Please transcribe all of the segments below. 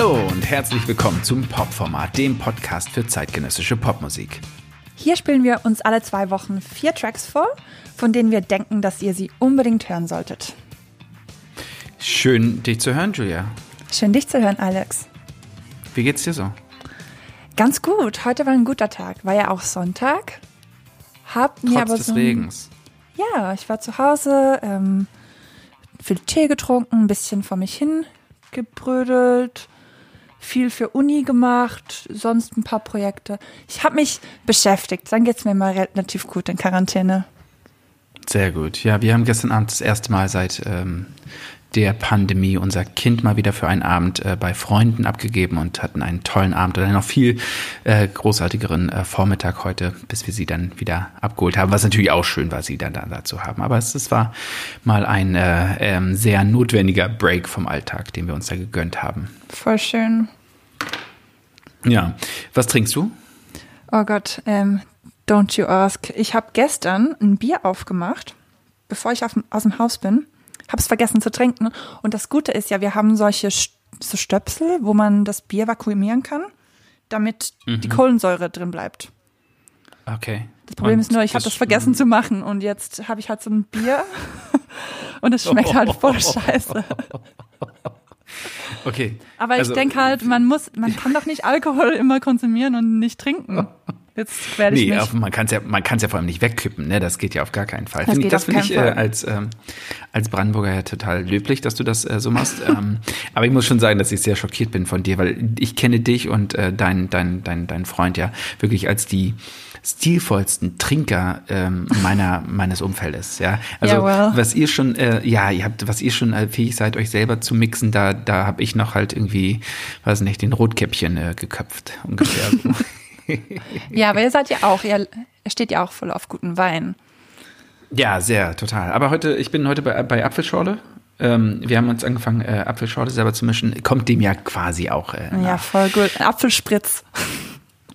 Hallo und herzlich willkommen zum Popformat, dem Podcast für zeitgenössische Popmusik. Hier spielen wir uns alle zwei Wochen vier Tracks vor, von denen wir denken, dass ihr sie unbedingt hören solltet. Schön, dich zu hören, Julia. Schön, dich zu hören, Alex. Wie geht's dir so? Ganz gut. Heute war ein guter Tag. War ja auch Sonntag. Hab mir Trotz aber des so Regens. Ja, ich war zu Hause, ähm, viel Tee getrunken, ein bisschen vor mich hin gebrödelt, viel für Uni gemacht, sonst ein paar Projekte. Ich habe mich beschäftigt. Dann geht's mir mal relativ gut in Quarantäne. Sehr gut. Ja, wir haben gestern Abend das erste Mal seit ähm, der Pandemie unser Kind mal wieder für einen Abend äh, bei Freunden abgegeben und hatten einen tollen Abend und einen noch viel äh, großartigeren äh, Vormittag heute, bis wir sie dann wieder abgeholt haben, was natürlich auch schön war, sie dann da, da zu haben. Aber es, es war mal ein äh, ähm, sehr notwendiger Break vom Alltag, den wir uns da gegönnt haben. Voll schön. Ja, was trinkst du? Oh Gott, ähm, don't you ask. Ich habe gestern ein Bier aufgemacht, bevor ich auf, aus dem Haus bin. Habe es vergessen zu trinken. Und das Gute ist ja, wir haben solche so Stöpsel, wo man das Bier vakuumieren kann, damit die Kohlensäure drin bleibt. Okay. Das Problem Und ist nur, ich habe das vergessen zu machen und jetzt habe ich halt so ein Bier und es schmeckt halt voll scheiße. Okay. Aber Also, ich denke halt, man muss, man kann doch nicht Alkohol immer konsumieren und nicht trinken. Jetzt werde ich Nee, mich. auf, man kann es ja, man kann's ja vor allem nicht wegkippen, ne? Das geht ja auf gar keinen Fall. Das Find ich- das finde ich äh, als, ähm, als Brandenburger ja total löblich, dass du das äh, so machst. ähm, aber ich muss schon sagen, dass ich sehr schockiert bin von dir, weil ich kenne dich und äh, dein, dein, dein, dein Freund ja wirklich als die stilvollsten Trinker ähm, meiner meines Umfeldes, ja. Also Ja, well. was ihr schon, äh, ja, ihr habt, was ihr schon äh, fähig seid, euch selber zu mixen, da da habe ich noch halt irgendwie, weiß nicht, den Rotkäppchen äh, geköpft ungefähr. Ja, aber ihr seid ja auch, ihr, ihr steht ja auch voll auf guten Wein. Ja, sehr, total. Aber heute, ich bin heute bei, bei Apfelschorle. Ähm, wir haben uns angefangen, äh, Apfelschorle selber zu mischen. Kommt dem ja quasi auch äh, Ja, voll gut. Apfelspritz.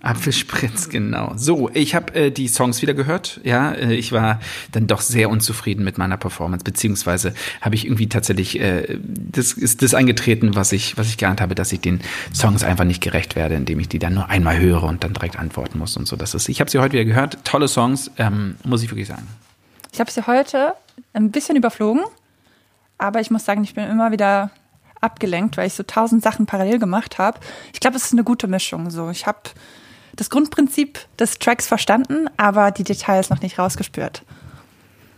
Apfelspritz, genau. So, ich habe äh, die Songs wieder gehört. Ja, äh, ich war dann doch sehr unzufrieden mit meiner Performance, beziehungsweise habe ich irgendwie tatsächlich, äh, das ist das eingetreten, was ich, was ich geahnt habe, dass ich den Songs einfach nicht gerecht werde, indem ich die dann nur einmal höre und dann direkt antworten muss und so. Das ist, ich habe sie heute wieder gehört. Tolle Songs, ähm, muss ich wirklich sagen. Ich habe sie heute ein bisschen überflogen, aber ich muss sagen, ich bin immer wieder abgelenkt, weil ich so tausend Sachen parallel gemacht habe. Ich glaube, es ist eine gute Mischung. So, ich habe das Grundprinzip des Tracks verstanden, aber die Details noch nicht rausgespürt.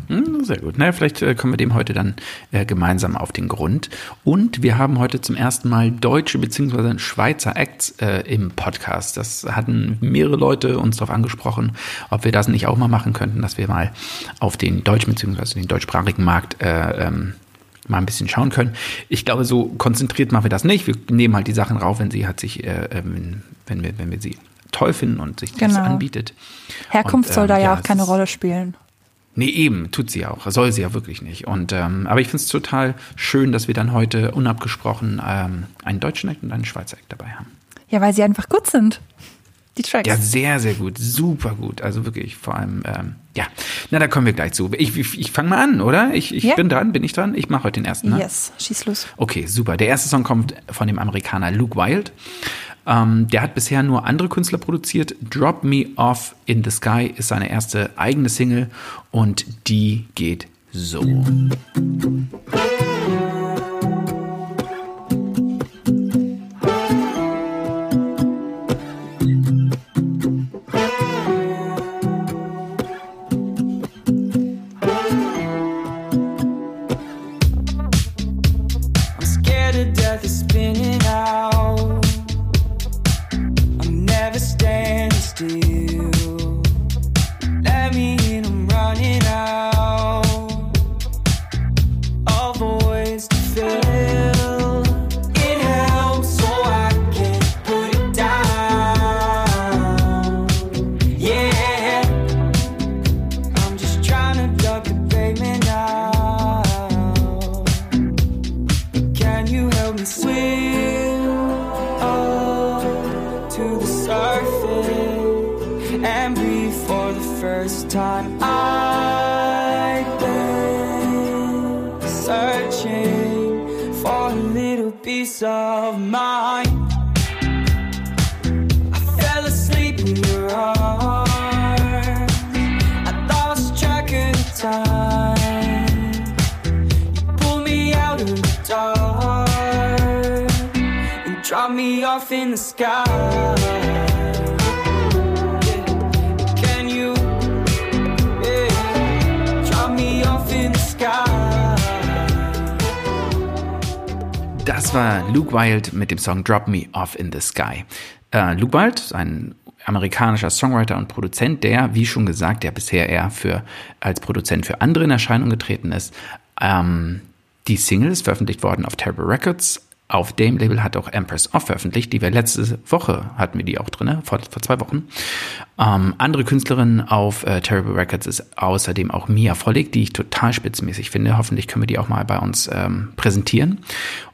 Hm, Sehr gut. Naja, vielleicht äh, kommen wir dem heute dann äh, gemeinsam auf den Grund. Und wir haben heute zum ersten Mal deutsche bzw. Schweizer Acts äh, im Podcast. Das hatten mehrere Leute uns darauf angesprochen, ob wir das nicht auch mal machen könnten, dass wir mal auf den deutschen bzw. den deutschsprachigen Markt äh, ähm, mal ein bisschen schauen können. Ich glaube, so konzentriert machen wir das nicht. Wir nehmen halt die Sachen rauf, wenn sie halt sich, äh, äh, wenn, wenn, wir, wenn wir sie toll finden und sich das Genau. anbietet. Herkunft Und, soll ähm, da ja, auch keine Rolle spielen. Nee, eben, tut sie auch. Soll sie ja wirklich nicht. Und ähm, aber ich finde es total schön, dass wir dann heute unabgesprochen ähm, einen deutschen Act und einen Schweizer Act dabei haben. Ja, weil sie einfach gut sind. Die Tracks. Ja, sehr, sehr gut. Super gut. Also wirklich, vor allem, ähm, ja. Na, da kommen wir gleich zu. Ich, ich, ich fange mal an, oder? Ich, ich Ja. bin dran, bin ich dran? Ich mache heute den ersten. Ne? Yes, schieß los. Okay, super. Der erste Song kommt von dem Amerikaner Luke Wild. Ähm, der hat bisher nur andere Künstler produziert. Drop Me Off in the Sky ist seine erste eigene Single und die geht so. I'm Das war Luke Wild mit dem Song Drop Me Off in the Sky. Äh, Luke Wild ein amerikanischer Songwriter und Produzent, der, wie schon gesagt, der bisher eher für, als Produzent für andere in Erscheinung getreten ist. Ähm, die Single ist veröffentlicht worden auf Terrible Records. Auf dem Label hat auch Empress Off veröffentlicht, die wir letzte Woche hatten wir die auch drin, vor, vor zwei Wochen. Ähm, andere Künstlerin auf äh, Terrible Records ist außerdem auch Mia Vollig, die ich total spitzmäßig finde. Hoffentlich können wir die auch mal bei uns ähm, präsentieren.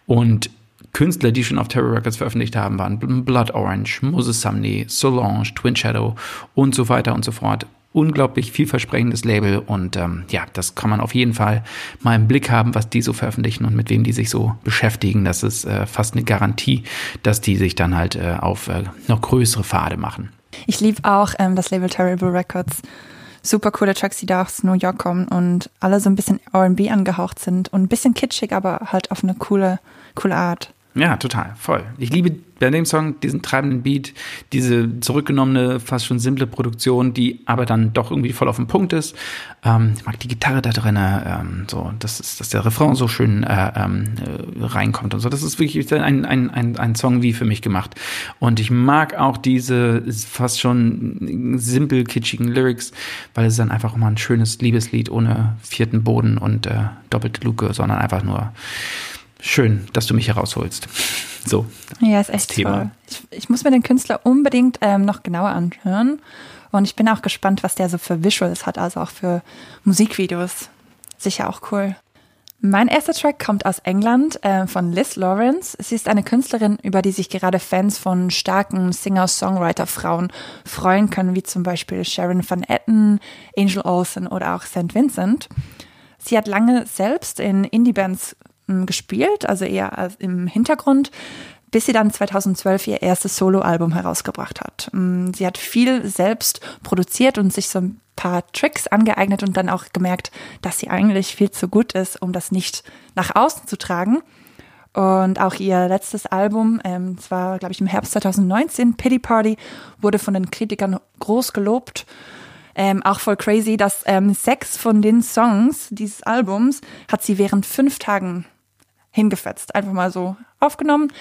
Und Künstler, die schon auf Terror Records veröffentlicht haben, waren Blood Orange, Moses Sumney, Solange, Twin Shadow und so weiter und so fort. Unglaublich vielversprechendes Label und ähm, ja, das kann man auf jeden Fall mal im Blick haben, was die so veröffentlichen und mit wem die sich so beschäftigen. Das ist äh, fast eine Garantie, dass die sich dann halt äh, auf äh, noch größere Pfade machen. Ich liebe auch ähm, das Label Terrible Records. Super coole Tracks, die da aus New York kommen und alle so ein bisschen R&B angehaucht sind und ein bisschen kitschig, aber halt auf eine coole, coole Art. Ja, total, voll. Ich liebe bei dem Song diesen treibenden Beat, diese zurückgenommene, fast schon simple Produktion, die aber dann doch irgendwie voll auf den Punkt ist. Ähm, ich mag die Gitarre da drin, ähm, so, das ist, dass der Refrain so schön äh, ähm, äh, reinkommt und so. Das ist wirklich ein, ein, ein, ein Song wie für mich gemacht. Und ich mag auch diese fast schon simpel kitschigen Lyrics, weil es dann einfach immer ein schönes Liebeslied ohne vierten Boden und äh, doppelte Luke, sondern einfach nur schön, dass du mich herausholst. So. Ja, ist echt Thema. toll. Ich, ich muss mir den Künstler unbedingt ähm, noch genauer anhören. Und ich bin auch gespannt, was der so für Visuals hat, also auch für Musikvideos. Sicher auch cool. Mein erster Track kommt aus England äh, von Liz Lawrence. Sie ist eine Künstlerin, über die sich gerade Fans von starken Singer-Songwriter-Frauen freuen können, wie zum Beispiel Sharon Van Etten, Angel Olsen oder auch St. Vincent. Sie hat lange selbst in Indie-Bands gespielt, also eher als im Hintergrund, bis sie dann 2012 ihr erstes Soloalbum herausgebracht hat. M, Sie hat viel selbst produziert und sich so ein paar Tricks angeeignet und dann auch gemerkt, dass sie eigentlich viel zu gut ist, um das nicht nach außen zu tragen. Und auch ihr letztes Album, ähm, es war, glaube ich, im Herbst 2019, Pity Party, wurde von den Kritikern groß gelobt. Ähm, auch voll crazy, dass ähm, sechs von den Songs dieses Albums hat sie während fünf Tagen hingefetzt. Einfach mal so aufgenommen.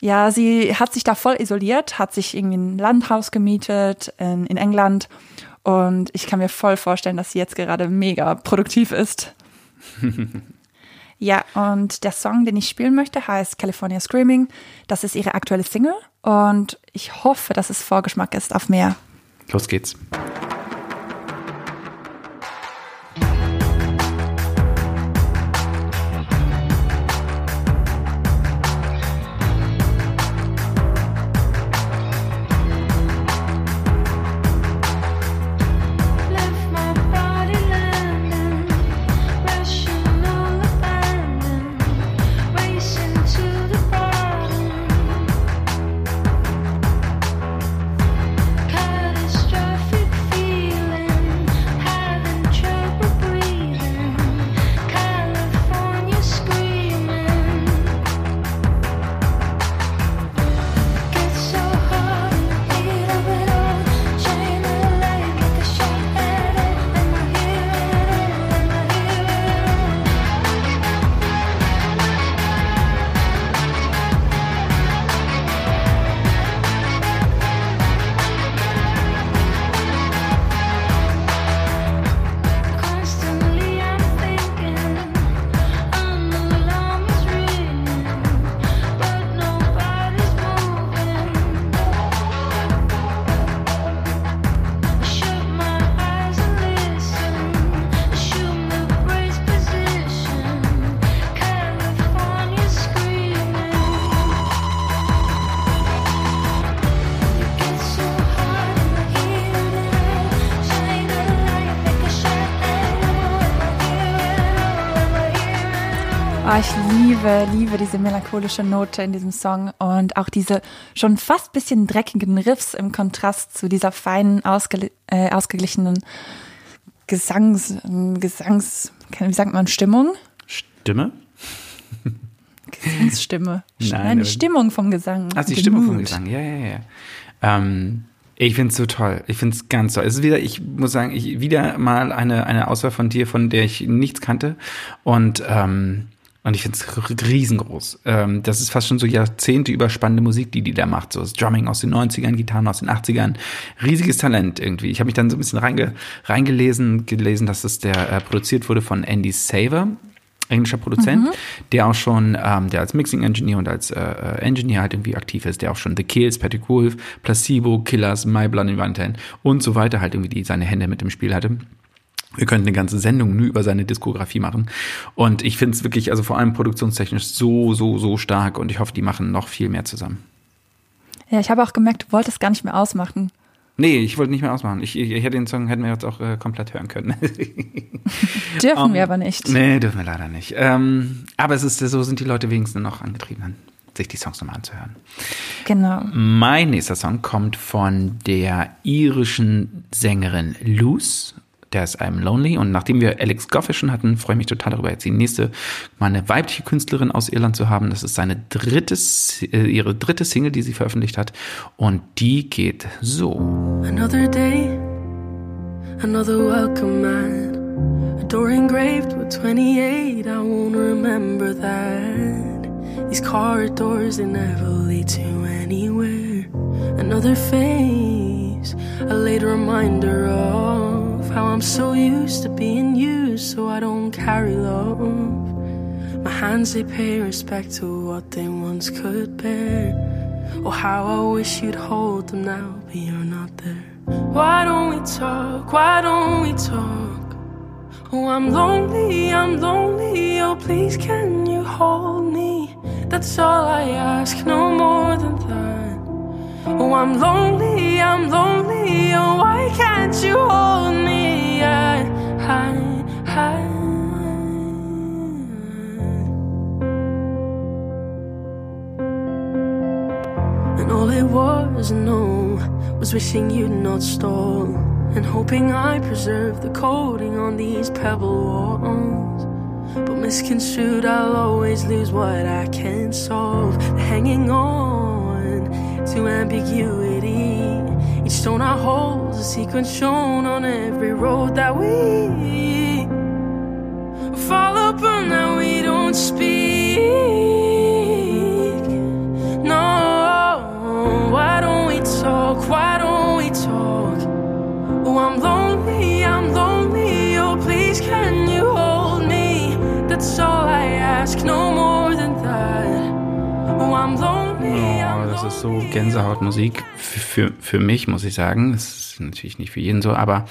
Ja, sie hat sich da voll isoliert, hat sich irgendwie ein Landhaus gemietet in, in England. Und ich kann mir voll vorstellen, dass sie jetzt gerade mega produktiv ist. Ja, und der Song, den ich spielen möchte, heißt California Screaming. Das ist ihre aktuelle Single und ich hoffe, dass es Vorgeschmack ist auf mehr. Los geht's. Oh, ich liebe, liebe diese melancholische Note in diesem Song und auch diese schon fast bisschen dreckigen Riffs im Kontrast zu dieser feinen, ausge, äh, ausgeglichenen Gesangs, Gesangs, wie sagt man, Stimmung? Stimme? Gesangsstimme. Nein, Nein, die Stimmung vom Gesang. Ach, die The Stimme vom. Gesang, ja, ja, ja. Ähm, ich finde es so toll. Ich finde es ganz toll. Es ist wieder, ich muss sagen, ich, wieder mal eine, eine Auswahl von dir, von der ich nichts kannte. Und, ähm, und ich finde es riesengroß. Ähm, das ist fast schon so Jahrzehnte überspannende Musik, die die da macht. So das Drumming aus den 90ern, Gitarren aus den 80ern. Riesiges Talent irgendwie. Ich habe mich dann so ein bisschen reinge, reingelesen, gelesen, dass es der äh, produziert wurde von Andy Saver englischer Produzent, der auch schon, ähm, der als Mixing Engineer und als äh, äh, Engineer halt irgendwie aktiv ist, der auch schon The Kills, Patrick Wolf, Placebo, Killers, My Blood and Valentine und so weiter halt irgendwie die, seine Hände mit dem Spiel hatte. Wir könnten eine ganze Sendung nur über seine Diskografie machen. Und ich finde es wirklich, also vor allem produktionstechnisch so, so, so stark und ich hoffe, die machen noch viel mehr zusammen. Ja, ich habe auch gemerkt, du wolltest gar nicht mehr ausmachen. Nee, ich wollte nicht mehr ausmachen. Ich, ich, ich hätte den Song, hätten wir jetzt auch äh, komplett hören können. Dürfen Um, wir aber nicht. Nee, dürfen wir leider nicht. Ähm, aber es ist, so sind die Leute wenigstens noch angetrieben, sich die Songs nochmal anzuhören. Genau. Mein nächster Song kommt von der irischen Sängerin Luce. Der ist I'm Lonely. Und nachdem wir Alex Goff schon hatten, freue ich mich total darüber, jetzt die nächste, mal eine weibliche Künstlerin aus Irland zu haben. Das ist seine dritte, äh, ihre dritte Single, die sie veröffentlicht hat. Und die geht so. Another day, another welcome mat. A door engraved with 28, I won't remember that. These corridors, they never lead to anywhere. Another face, a late reminder of how I'm so used to being used, so I don't carry love. My hands, they pay respect to what they once could bear. Oh, how I wish you'd hold them now, but you're not there. Why don't we talk? Why don't we talk? Oh, I'm lonely, I'm lonely. Oh, please, can you hold me? That's all I ask, no more than that. Oh, I'm lonely, I'm lonely. Oh, why can't you hold me? I, I, I. And all it was, no, was wishing you'd not stall. And hoping I preserve the coating on these pebble walls. But misconstrued, I'll always lose what I can't solve. Hanging on to ambiguity. Each stone I hold is a sequence shown on every road that we fall upon now we don't speak. No, why don't we talk? Why don't we talk? Oh, I'm lonely, I'm lonely. Oh, please, can you hold me? That's all I ask, no more than that. Oh, I'm lonely, das ist so. Gänsehautmusik für, für, mich, muss ich sagen. Das ist natürlich nicht für jeden so, aber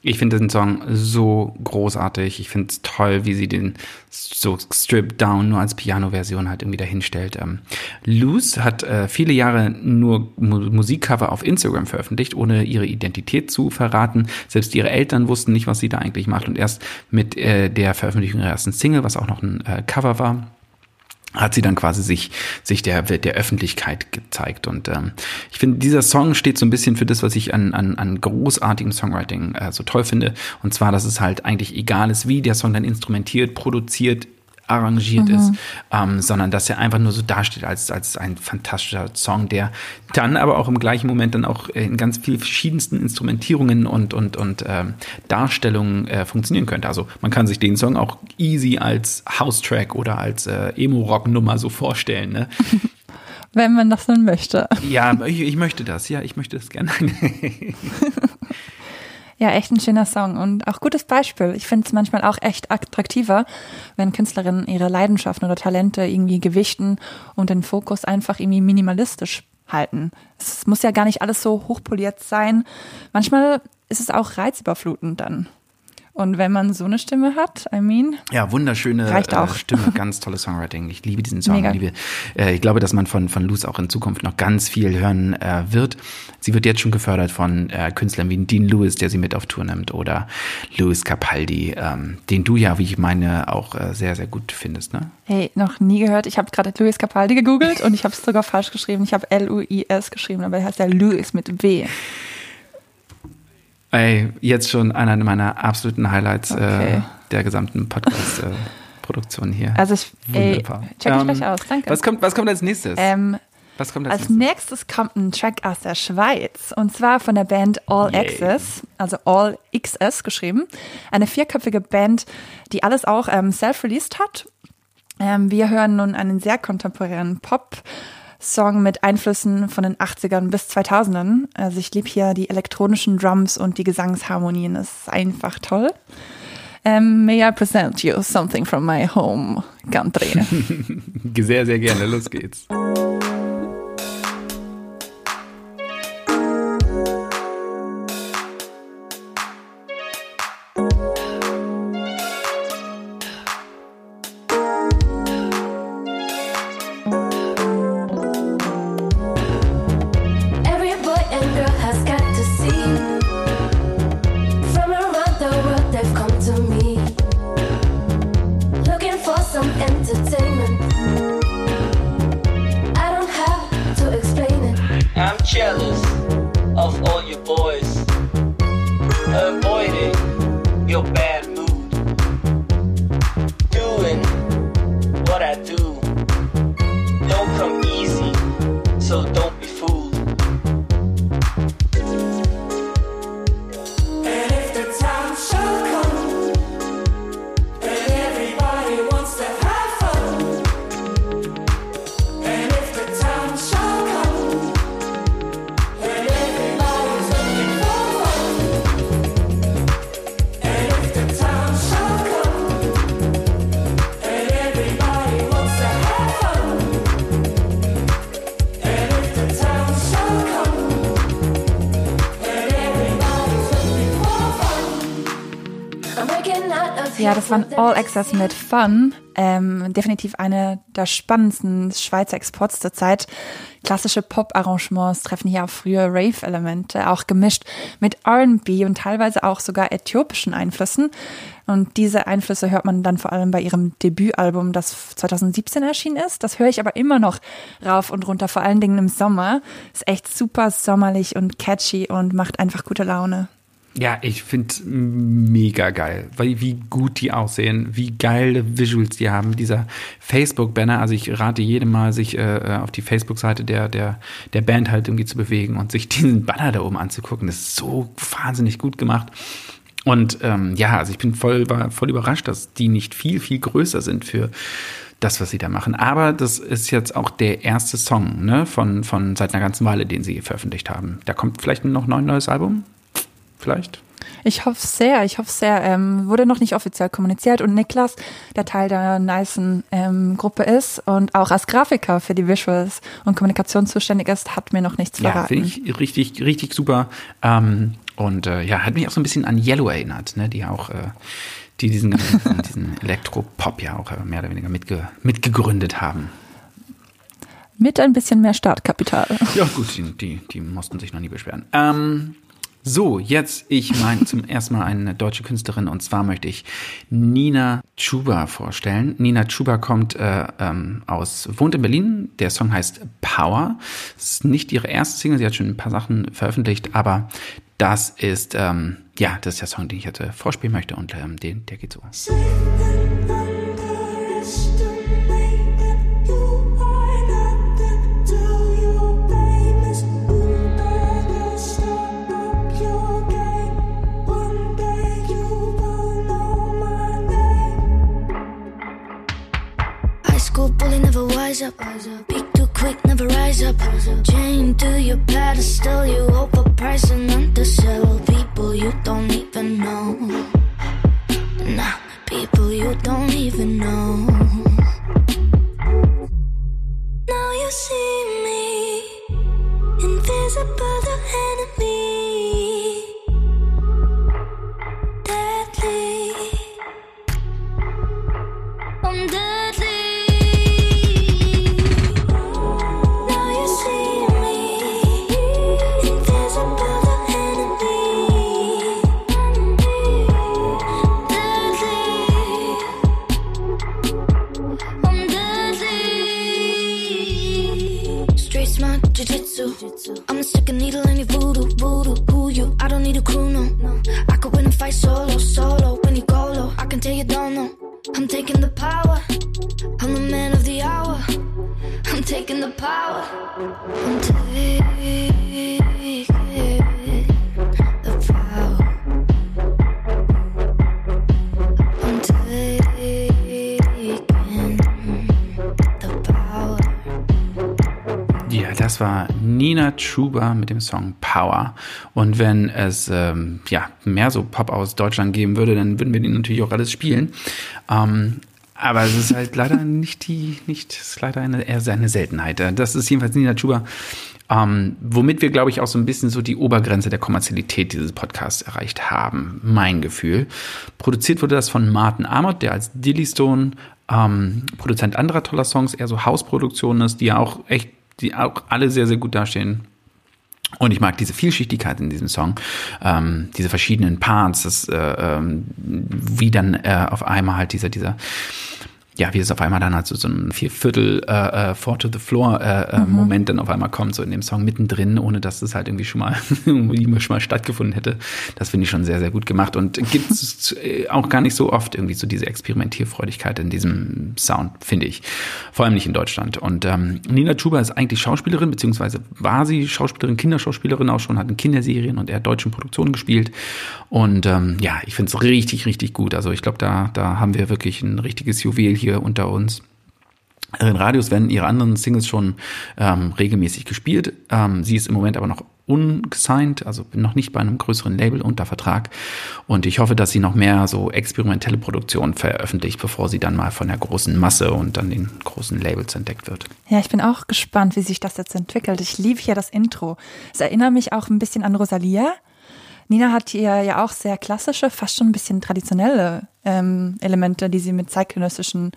ich finde den Song so großartig. Ich finde es toll, wie sie den so stripped down nur als Piano-Version halt irgendwie dahinstellt. Ähm, Luce hat äh, viele Jahre nur Mu Musikcover auf Instagram veröffentlicht, ohne ihre Identität zu verraten. Selbst ihre Eltern wussten nicht, was sie da eigentlich macht. Und erst mit äh, der Veröffentlichung ihrer ersten Single, was auch noch ein äh, Cover war, hat sie dann quasi sich sich der der Öffentlichkeit gezeigt. Und ähm, ich finde dieser Song steht so ein bisschen für das was ich an an, an großartigem Songwriting äh, so toll finde. Und zwar dass es halt eigentlich egal ist wie der Song dann instrumentiert produziert arrangiert ist, ähm, sondern dass er einfach nur so dasteht als, als ein fantastischer Song, der dann aber auch im gleichen Moment dann auch in ganz vielen verschiedensten Instrumentierungen und, und, und ähm, Darstellungen äh, funktionieren könnte. Also man kann sich den Song auch easy als House-Track oder als äh, Emo-Rock-Nummer so vorstellen. Ne? Wenn man das dann möchte. Ja, ich, ich möchte das, ja, ich möchte das gerne. Ja, echt ein schöner Song und auch gutes Beispiel. Ich finde es manchmal auch echt attraktiver, wenn Künstlerinnen ihre Leidenschaften oder Talente irgendwie gewichten und den Fokus einfach irgendwie minimalistisch halten. Es muss ja gar nicht alles so hochpoliert sein. Manchmal ist es auch reizüberflutend dann. Und wenn man so eine Stimme hat, I mean, Ja, wunderschöne Reicht auch. Äh, Stimme, ganz tolle Songwriting. Ich liebe diesen Song. Liebe, äh, ich glaube, dass man von, von Luz auch in Zukunft noch ganz viel hören äh, wird. Sie wird jetzt schon gefördert von äh, Künstlern wie Dean Lewis, der sie mit auf Tour nimmt, oder Louis Capaldi, ähm, den du ja, wie ich meine, auch äh, sehr, sehr gut findest. Ne? hey, noch nie gehört. Ich habe gerade Louis Capaldi gegoogelt und ich habe es sogar falsch geschrieben. Ich habe L-U-I-S geschrieben, aber er heißt ja Louis mit W. Ey, jetzt schon einer meiner absoluten Highlights Okay. äh, der gesamten Podcast. Äh, Produktion hier. Also ich, ey, check ich Ähm, gleich aus, danke. Was kommt, was kommt als nächstes? ähm, was kommt als, Als nächstes? nächstes kommt ein Track aus der Schweiz und zwar von der Band All Yay. Access, also All XS geschrieben. Eine vierköpfige Band, die alles auch ähm, self-released hat. Ähm, wir hören nun einen sehr kontemporären Pop-Song mit Einflüssen von den 80ern bis 2000ern. Also ich liebe hier die elektronischen Drums und die Gesangsharmonien. Das ist einfach toll. Ähm, may I present you something from my home country? Sehr, sehr gerne. Los geht's. The All Access mit Fun. Ähm, definitiv eine der spannendsten Schweizer Exports zur Zeit. Klassische Pop-Arrangements treffen hier auf frühe Rave-Elemente, auch gemischt mit R&B und teilweise auch sogar äthiopischen Einflüssen. Und diese Einflüsse hört man dann vor allem bei ihrem Debütalbum, das 2017 erschienen ist. Das höre ich aber immer noch rauf und runter, vor allen Dingen im Sommer. Ist echt super sommerlich und catchy und macht einfach gute Laune. Ja, ich finde mega geil, weil wie gut die aussehen, wie geile Visuals die haben. Dieser Facebook-Banner, also ich rate jedem mal, sich äh, auf die Facebook-Seite der, der, der Band halt irgendwie zu bewegen und sich diesen Banner da oben anzugucken. Das ist so wahnsinnig gut gemacht. Und ähm, ja, also ich bin voll, war voll überrascht, dass die nicht viel, viel größer sind für das, was sie da machen. Aber das ist jetzt auch der erste Song ne, von, von seit einer ganzen Weile, den sie veröffentlicht haben. Da kommt vielleicht noch ein neues Album? Vielleicht? Ich hoffe sehr, ich hoffe sehr. Ähm, wurde noch nicht offiziell kommuniziert und Niklas, der Teil der nicen ähm, Gruppe ist und auch als Grafiker für die Visuals und Kommunikation zuständig ist, hat mir noch nichts Ja, verraten. finde ich richtig, richtig super. Ähm, und äh, ja, hat mich auch so ein bisschen an Yellow erinnert, ne? die auch, äh, die diesen, diesen Elektropop ja auch äh, mehr oder weniger mitge mitgegründet haben. Mit ein bisschen mehr Startkapital. Ja, gut, die, die, die mussten sich noch nie beschweren. Ähm, so, jetzt ich meine zum ersten Mal eine deutsche Künstlerin und zwar möchte ich Nina Chuba vorstellen. Nina Chuba kommt äh, ähm, aus, wohnt in Berlin. Der Song heißt Power. Es ist nicht ihre erste Single, sie hat schon ein paar Sachen veröffentlicht, aber das ist ähm, ja, das ist der Song, den ich heute vorspielen möchte und ähm, den, der geht so. Chuba mit dem Song Power. Und wenn es ähm, ja mehr so Pop aus Deutschland geben würde, dann würden wir den natürlich auch alles spielen. Ähm, aber es ist halt leider nicht die, nicht, es ist leider eine, eher eine Seltenheit. Das ist jedenfalls Nina Chuba, ähm, womit wir, glaube ich, auch so ein bisschen so die Obergrenze der Kommerzialität dieses Podcasts erreicht haben. Mein Gefühl. Produziert wurde das von Martin Amott, der als Dilly Stone ähm, Produzent anderer toller Songs, eher so Hausproduktionen ist, die ja auch echt, die auch alle sehr, sehr gut dastehen. Und ich mag diese Vielschichtigkeit in diesem Song, ähm, diese verschiedenen Parts, das, äh, ähm, wie dann äh, auf einmal halt dieser, dieser, ja, wie es auf einmal dann halt so, so ein Vierviertel äh, äh, Four to the Floor äh, äh, Moment dann auf einmal kommt, so in dem Song mittendrin, ohne dass das halt irgendwie schon mal, irgendwie schon mal stattgefunden hätte. Das finde ich schon sehr, sehr gut gemacht und gibt es auch gar nicht so oft irgendwie so diese Experimentierfreudigkeit in diesem Sound, finde ich. Vor allem nicht in Deutschland. Und ähm, Nina Chuba ist eigentlich Schauspielerin, beziehungsweise war sie Schauspielerin, Kinderschauspielerin auch schon, hat in Kinderserien und eher deutschen Produktionen gespielt. Und ähm, ja, ich finde es richtig, richtig gut. Also ich glaube, da, da haben wir wirklich ein richtiges Juwel hier unter uns. In Radios werden ihre anderen Singles schon ähm, regelmäßig gespielt. Ähm, sie ist im Moment aber noch ungesigned, also noch nicht bei einem größeren Label unter Vertrag. Und ich hoffe, dass sie noch mehr so experimentelle Produktionen veröffentlicht, bevor sie dann mal von der großen Masse und dann den großen Labels entdeckt wird. Ja, ich bin auch gespannt, wie sich das jetzt entwickelt. Ich liebe hier das Intro. Es erinnert mich auch ein bisschen an Rosalia. Nina hat hier ja auch sehr klassische, fast schon ein bisschen traditionelle ähm, Elemente, die sie mit zeitgenössischen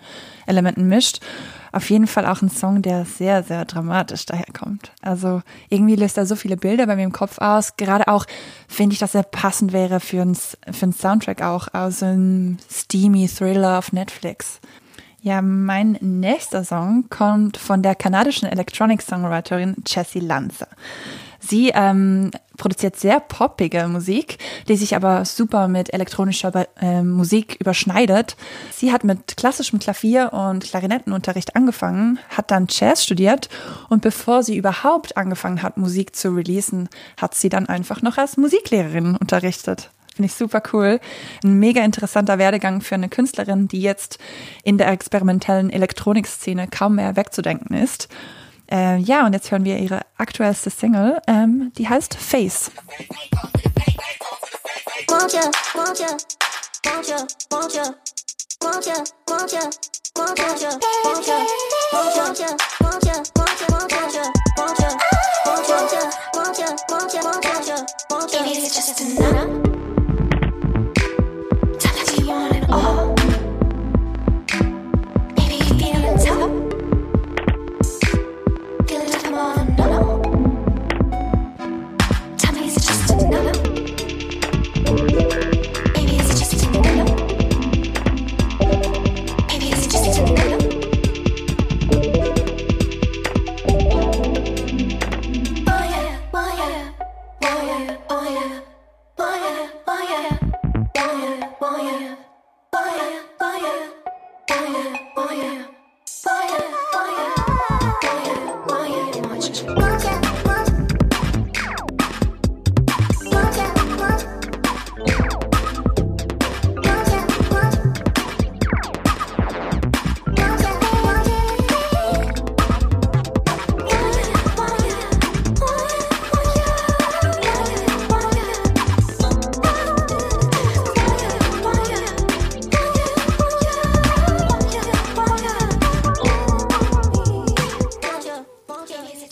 Elementen mischt. Auf jeden Fall auch ein Song, der sehr, sehr dramatisch daherkommt. Also irgendwie löst er so viele Bilder bei mir im Kopf aus. Gerade auch finde ich, dass er passend wäre für einen für Soundtrack auch aus einem steamy Thriller auf Netflix. Ja, mein nächster Song kommt von der kanadischen Electronic-Songwriterin Jessie Lanza. Sie ähm, produziert sehr poppige Musik, die sich aber super mit elektronischer äh, Musik überschneidet. Sie hat mit klassischem Klavier und Klarinettenunterricht angefangen, hat dann Jazz studiert und bevor sie überhaupt angefangen hat, Musik zu releasen, hat sie dann einfach noch als Musiklehrerin unterrichtet. Finde ich super cool. Ein mega interessanter Werdegang für eine Künstlerin, die jetzt in der experimentellen Elektronikszene kaum mehr wegzudenken ist. Äh, ja, und jetzt hören wir ihre aktuellste Single, ähm, die heißt Face. It's just enough. Tell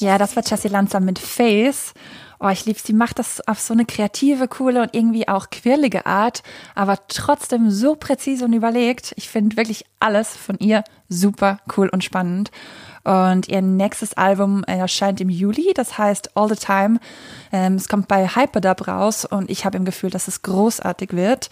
Ja, das war Jessie Lanza mit Face. Oh, ich liebe sie macht das auf so eine kreative, coole und irgendwie auch quirlige Art, aber trotzdem so präzise und überlegt. Ich finde wirklich alles von ihr super cool und spannend. Und ihr nächstes Album erscheint im Juli, das heißt All the Time. Ähm, es kommt bei Hyperdub raus und ich habe im Gefühl, dass es großartig wird.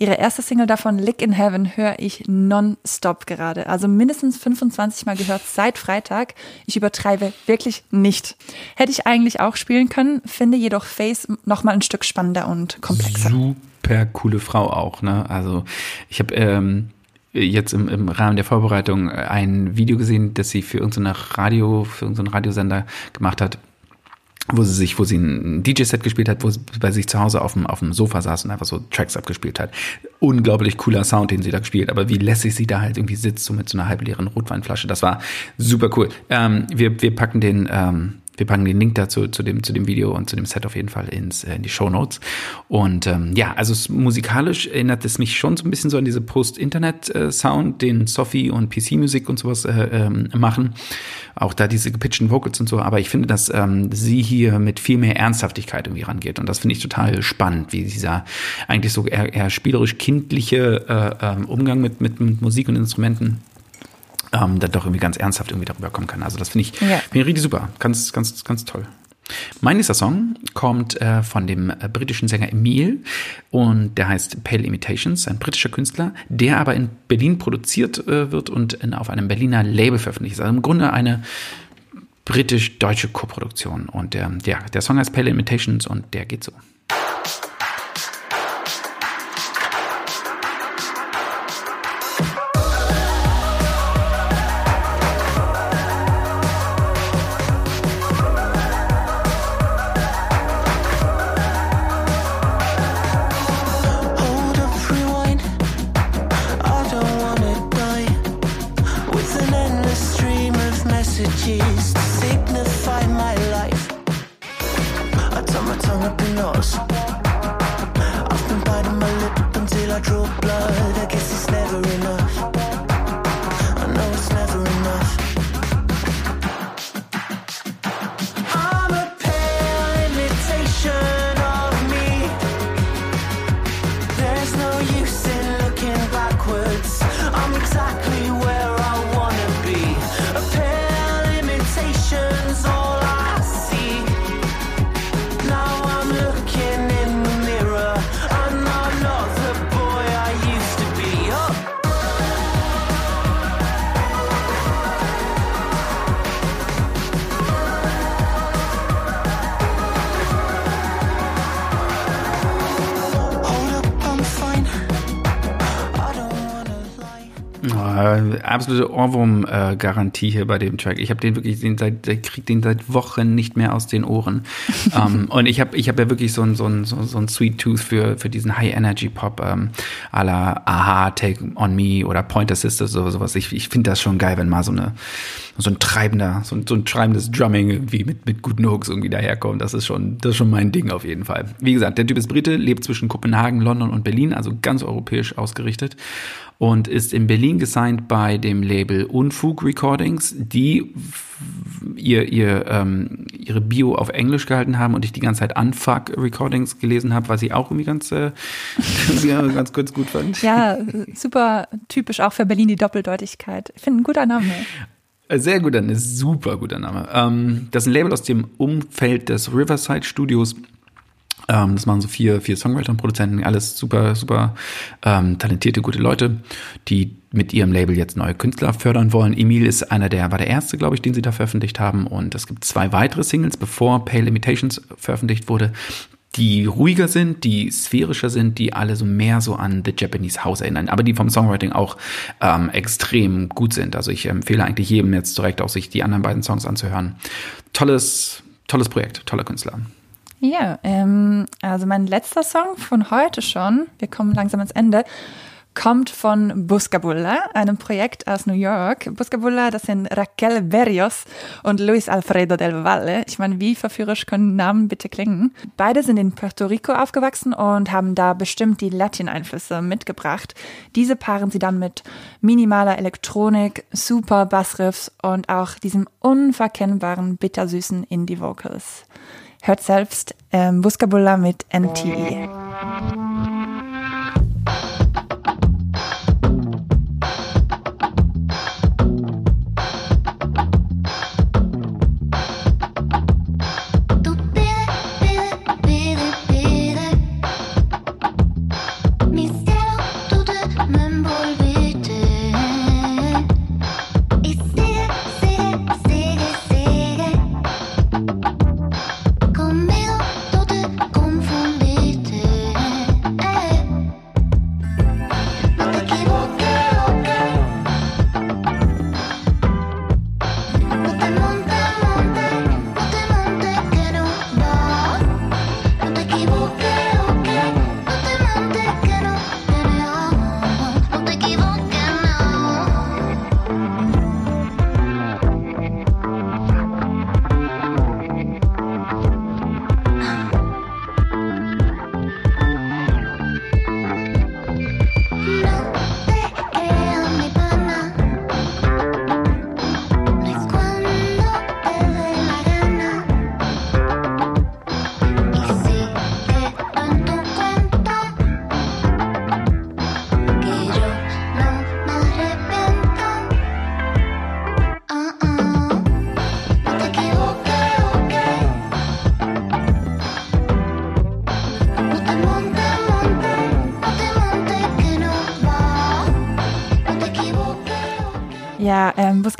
Ihre erste Single davon, Lick in Heaven, höre ich nonstop gerade. Also mindestens 25 Mal gehört seit Freitag. Ich übertreibe wirklich nicht. Hätte ich eigentlich auch spielen können, finde jedoch Face noch mal ein Stück spannender und komplexer. Super coole Frau auch, ne? Also ich habe ähm, jetzt im, im Rahmen der Vorbereitung ein Video gesehen, das sie für irgendeine Radio, für irgendeinen Radiosender gemacht hat wo sie sich, wo sie ein DJ-Set gespielt hat, wo sie bei sich zu Hause auf dem, auf dem Sofa saß und einfach so Tracks abgespielt hat. Unglaublich cooler Sound, den sie da gespielt, aber wie lässig sie da halt irgendwie sitzt, so mit so einer halbleeren Rotweinflasche. Das war super cool. Ähm, wir, wir packen den, ähm, wir packen den Link dazu zu dem, zu dem Video und zu dem Set auf jeden Fall ins, äh, in die Show Notes. Und ähm, ja, also musikalisch erinnert es mich schon so ein bisschen so an diese Post-Internet-Sound, den Sophie und PC-Musik und sowas äh, ähm, machen. Auch da diese gepitchten Vocals und so. Aber ich finde, dass ähm, sie hier mit viel mehr Ernsthaftigkeit irgendwie rangeht. Und das finde ich total spannend, wie dieser eigentlich so eher, eher spielerisch kindliche äh, ähm, Umgang mit, mit, mit Musik und Instrumenten ähm, dann doch irgendwie ganz ernsthaft irgendwie darüber kommen kann. Also das finde ich, Ja. finde ich richtig super. Ganz, ganz, ganz toll. Mein nächster Song kommt äh, von dem äh, britischen Sänger Emil und der heißt Pale Imitations, ein britischer Künstler, der aber in Berlin produziert äh, wird und in, auf einem Berliner Label veröffentlicht ist. Also im Grunde eine britisch-deutsche Koproduktion. Und der, der, der Song heißt Pale Imitations und der geht so. I've been biting my lip until I draw blood. Absolute Ohrwurm-Garantie hier bei dem Track. Ich habe den wirklich, den seit, ich krieg den seit Wochen nicht mehr aus den Ohren. ähm, und ich habe ich hab ja wirklich so ein, so ein, so, so ein Sweet Tooth für, für diesen High-Energy-Pop ähm, à la Aha, Take On Me oder Pointer Sisters oder sowas. Ich, ich finde das schon geil, wenn mal so eine so ein treibender, so ein, so ein treibendes Drumming irgendwie mit, mit guten Hooks irgendwie daherkommt. Das ist schon, das ist schon mein Ding auf jeden Fall. Wie gesagt, der Typ ist Brite, lebt zwischen Kopenhagen, London und Berlin, also ganz europäisch ausgerichtet und ist in Berlin gesigned bei dem Label Unfug Recordings, die ihr, ihr, ähm, ihre Bio auf Englisch gehalten haben und ich die ganze Zeit Unfuck Recordings gelesen habe, was ich auch irgendwie ganz, äh, ganz, ganz gut fand. Ja, super typisch auch für Berlin die Doppeldeutigkeit. Ich finde ein guter Name. Sehr guter, ein super guter Name. Ähm, das ist ein Label aus dem Umfeld des Riverside Studios. Ähm, das machen so vier, vier Songwriter und Produzenten, alles super, super ähm, talentierte, gute Leute, die mit ihrem Label jetzt neue Künstler fördern wollen. Emil ist einer der, war der erste, glaube ich, den sie da veröffentlicht haben. Und es gibt zwei weitere Singles, bevor Pale Imitations veröffentlicht wurde, die ruhiger sind, die sphärischer sind, die alle so mehr so an The Japanese House erinnern, aber die vom Songwriting auch ähm, extrem gut sind. Also ich empfehle eigentlich jedem jetzt direkt auch sich die anderen beiden Songs anzuhören. Tolles, tolles Projekt, toller Künstler. Ja, ähm, also mein letzter Song von heute schon, wir kommen langsam ans Ende, kommt von Buscabulla, einem Projekt aus New York. Buscabulla, das sind Raquel Berrios und Luis Alfredo del Valle. Ich meine, wie verführerisch können Namen bitte klingen? Beide sind in Puerto Rico aufgewachsen und haben da bestimmt die Latin-Einflüsse mitgebracht. Diese paaren sie dann mit minimaler Elektronik, super Bassriffs und auch diesem unverkennbaren bittersüßen Indie-Vocals. Hört selbst ähm, Buscabulla mit E.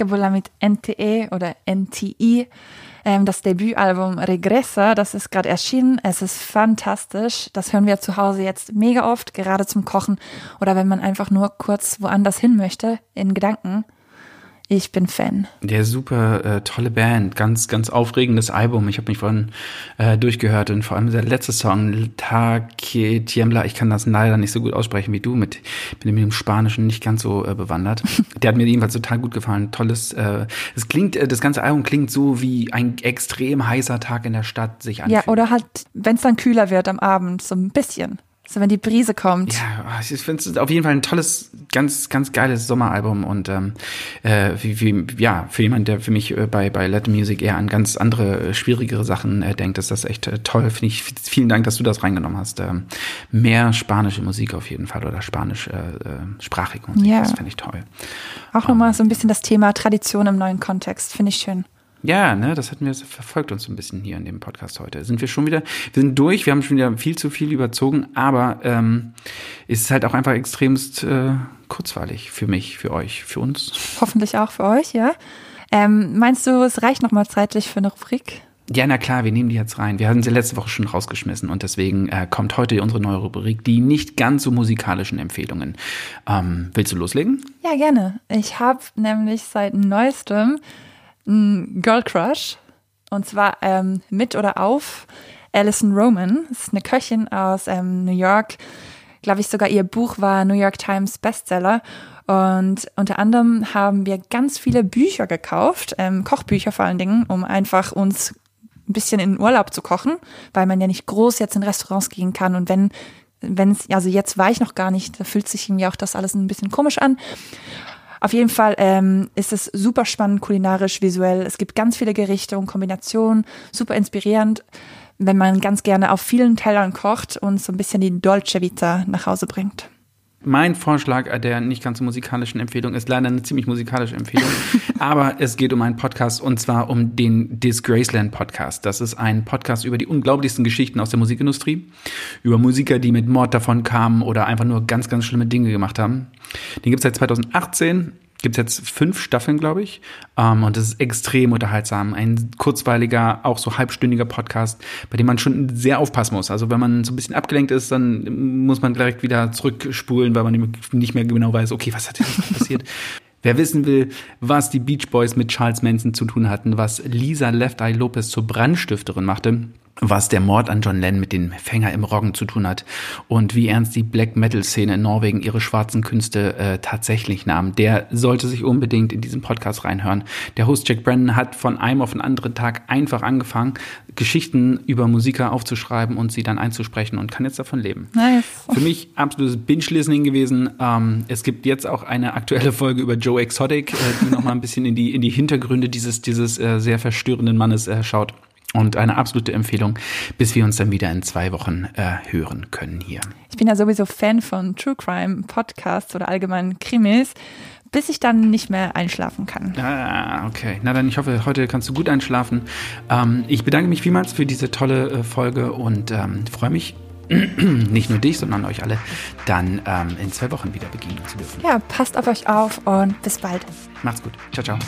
Bulla mit NTE oder NTI. Ähm, das Debütalbum Regressa, das ist gerade erschienen. Es ist fantastisch. Das hören wir zu Hause jetzt mega oft, gerade zum Kochen oder wenn man einfach nur kurz woanders hin möchte, in Gedanken. Ich bin Fan. Der super äh, tolle Band, ganz, ganz aufregendes Album. Ich habe mich vorhin äh, durchgehört und vor allem der letzte Song, Take Tiembla, ich kann das leider nicht so gut aussprechen wie du, mit, bin mit dem Spanischen nicht ganz so äh, bewandert. Der hat mir jedenfalls total gut gefallen. Tolles, äh, es klingt, äh, das ganze Album klingt so wie ein extrem heißer Tag in der Stadt sich anfühlt. Ja, oder halt, wenn es dann kühler wird am Abend, so ein bisschen. So wenn die Brise kommt. Ja, ich finde es auf jeden Fall ein tolles, ganz, ganz geiles Sommeralbum und ähm, äh, wie, wie, ja, für jemanden, der für mich äh, bei, bei Latin Music eher an ganz andere, äh, schwierigere Sachen äh, denkt, ist das echt äh, toll. Finde ich, vielen Dank, dass du das reingenommen hast. Ähm, mehr spanische Musik auf jeden Fall oder spanisch äh, äh, sprachige Musik, Ja. das finde ich toll. Auch nochmal so ein bisschen das Thema Tradition im neuen Kontext. Finde ich schön. Ja, ne, das hatten wir, das verfolgt uns so ein bisschen hier in dem Podcast heute. Sind wir schon wieder, wir sind durch, wir haben schon wieder viel zu viel überzogen, aber ähm, es ist halt auch einfach extremst äh, kurzweilig für mich, für euch, für uns. Hoffentlich auch für euch, ja. Ähm, meinst du, es reicht nochmal zeitlich für eine Rubrik? Ja, na klar, wir nehmen die jetzt rein. Wir hatten sie letzte Woche schon rausgeschmissen und deswegen äh, kommt heute unsere neue Rubrik, die nicht ganz so musikalischen Empfehlungen. Ähm, willst du loslegen? Ja, gerne. Ich habe nämlich seit neuestem einen Girl Crush. Und zwar ähm, mit oder auf Alison Roman. Das ist eine Köchin aus ähm, New York. Glaube ich sogar, ihr Buch war New York Times Bestseller. Und unter anderem haben wir ganz viele Bücher gekauft, ähm, Kochbücher vor allen Dingen, um einfach uns ein bisschen in Urlaub zu kochen, weil man ja nicht groß jetzt in Restaurants gehen kann. Und wenn, wenn es, also jetzt war ich noch gar nicht, da fühlt sich mir auch das alles ein bisschen komisch an. Auf jeden Fall ähm, ist es super spannend, kulinarisch, visuell. Es gibt ganz viele Gerichte und Kombinationen, super inspirierend, wenn man ganz gerne auf vielen Tellern kocht und so ein bisschen die Dolce Vita nach Hause bringt. Mein Vorschlag äh, der nicht ganz so musikalischen Empfehlung ist leider eine ziemlich musikalische Empfehlung, aber es geht um einen Podcast und zwar um den Disgraceland Podcast. Das ist ein Podcast über die unglaublichsten Geschichten aus der Musikindustrie, über Musiker, die mit Mord davon kamen oder einfach nur ganz, ganz schlimme Dinge gemacht haben. Den gibt es seit 2018. Gibt es jetzt fünf Staffeln, glaube ich. Ähm, und es ist extrem unterhaltsam. Ein kurzweiliger, auch so halbstündiger Podcast, bei dem man schon sehr aufpassen muss. Also wenn man so ein bisschen abgelenkt ist, dann muss man direkt wieder zurückspulen, weil man nicht mehr genau weiß, okay, was hat jetzt passiert. Wer wissen will, was die Beach Boys mit Charles Manson zu tun hatten, was Lisa Left Eye Lopez zur Brandstifterin machte, was der Mord an John Lennon mit dem Fänger im Roggen zu tun hat und wie ernst die Black Metal Szene in Norwegen ihre schwarzen Künste äh, tatsächlich nahm, der sollte sich unbedingt in diesen Podcast reinhören. Der Host Jack Brandon hat von einem auf den anderen Tag einfach angefangen, Geschichten über Musiker aufzuschreiben und sie dann einzusprechen und kann jetzt davon leben. Nice. Für mich absolutes Binge-Listening gewesen. Ähm, es gibt jetzt auch eine aktuelle Folge über Joe Exotic, äh, die nochmal ein bisschen in die, in die Hintergründe dieses, dieses äh, sehr verstörenden Mannes äh, schaut. Und eine absolute Empfehlung, bis wir uns dann wieder in zwei Wochen äh, hören können hier. Ich bin ja sowieso Fan von True Crime Podcasts oder allgemein Krimis, bis ich dann nicht mehr einschlafen kann. Ah, okay. Na dann, ich hoffe, heute kannst du gut einschlafen. Ähm, ich bedanke mich vielmals für diese tolle äh, Folge und ähm, freue mich, nicht nur dich, sondern euch alle, dann ähm, in zwei Wochen wieder begegnen zu dürfen. Ja, passt auf euch auf und bis bald. Macht's gut. Ciao, ciao.